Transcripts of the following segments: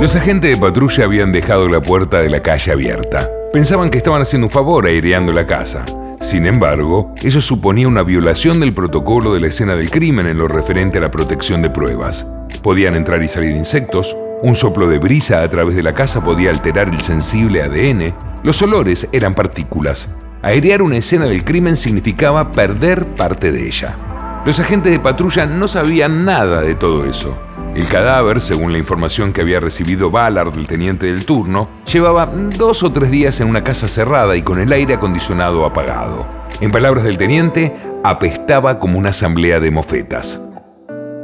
Los agentes de patrulla habían dejado la puerta de la calle abierta. Pensaban que estaban haciendo un favor aireando la casa. Sin embargo, eso suponía una violación del protocolo de la escena del crimen en lo referente a la protección de pruebas. Podían entrar y salir insectos, un soplo de brisa a través de la casa podía alterar el sensible ADN, los olores eran partículas. Airear una escena del crimen significaba perder parte de ella. Los agentes de patrulla no sabían nada de todo eso. El cadáver, según la información que había recibido Ballard del teniente del turno, llevaba dos o tres días en una casa cerrada y con el aire acondicionado apagado. En palabras del teniente, apestaba como una asamblea de mofetas.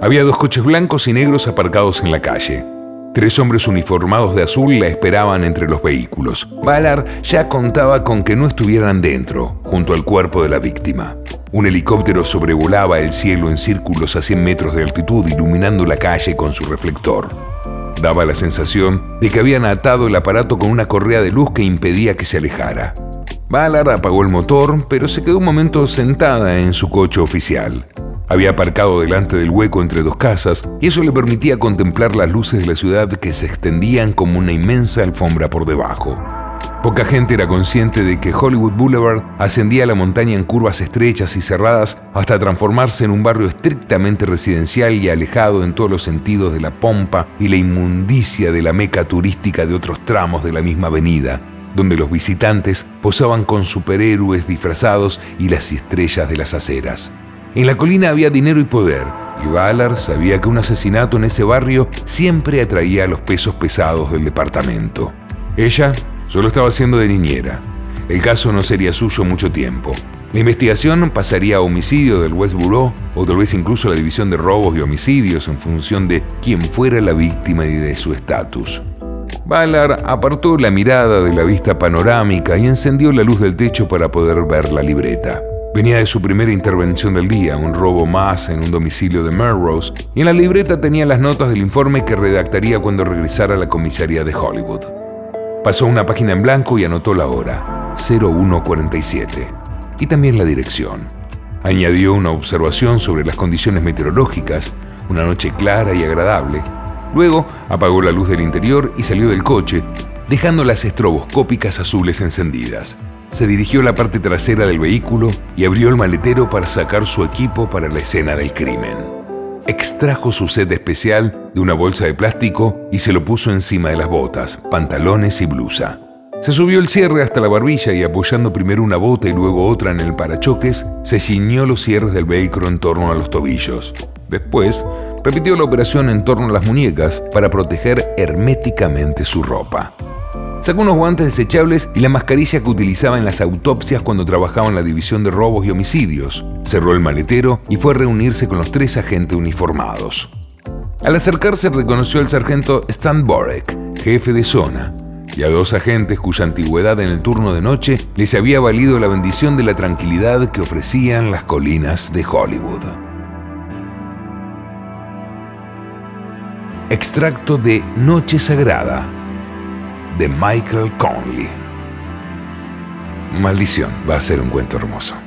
Había dos coches blancos y negros aparcados en la calle. Tres hombres uniformados de azul la esperaban entre los vehículos. Ballard ya contaba con que no estuvieran dentro, junto al cuerpo de la víctima. Un helicóptero sobrevolaba el cielo en círculos a 100 metros de altitud, iluminando la calle con su reflector. Daba la sensación de que habían atado el aparato con una correa de luz que impedía que se alejara. Ballard apagó el motor, pero se quedó un momento sentada en su coche oficial. Había aparcado delante del hueco entre dos casas y eso le permitía contemplar las luces de la ciudad que se extendían como una inmensa alfombra por debajo. Poca gente era consciente de que Hollywood Boulevard ascendía la montaña en curvas estrechas y cerradas hasta transformarse en un barrio estrictamente residencial y alejado en todos los sentidos de la pompa y la inmundicia de la meca turística de otros tramos de la misma avenida, donde los visitantes posaban con superhéroes disfrazados y las estrellas de las aceras. En la colina había dinero y poder, y Ballard sabía que un asesinato en ese barrio siempre atraía a los pesos pesados del departamento. Ella solo estaba haciendo de niñera. El caso no sería suyo mucho tiempo. La investigación pasaría a homicidio del West Bureau o tal vez incluso a la división de robos y homicidios en función de quién fuera la víctima y de su estatus. Ballard apartó la mirada de la vista panorámica y encendió la luz del techo para poder ver la libreta. Venía de su primera intervención del día, un robo más en un domicilio de Melrose, y en la libreta tenía las notas del informe que redactaría cuando regresara a la comisaría de Hollywood. Pasó una página en blanco y anotó la hora, 0147, y también la dirección. Añadió una observación sobre las condiciones meteorológicas, una noche clara y agradable. Luego apagó la luz del interior y salió del coche, dejando las estroboscópicas azules encendidas se dirigió a la parte trasera del vehículo y abrió el maletero para sacar su equipo para la escena del crimen. Extrajo su set especial de una bolsa de plástico y se lo puso encima de las botas, pantalones y blusa. Se subió el cierre hasta la barbilla y apoyando primero una bota y luego otra en el parachoques, se ciñó los cierres del velcro en torno a los tobillos. Después, repitió la operación en torno a las muñecas para proteger herméticamente su ropa. Sacó unos guantes desechables y la mascarilla que utilizaba en las autopsias cuando trabajaba en la división de robos y homicidios. Cerró el maletero y fue a reunirse con los tres agentes uniformados. Al acercarse reconoció al sargento Stan Borek, jefe de zona, y a dos agentes cuya antigüedad en el turno de noche les había valido la bendición de la tranquilidad que ofrecían las colinas de Hollywood. Extracto de Noche Sagrada de Michael Conley. Maldición, va a ser un cuento hermoso.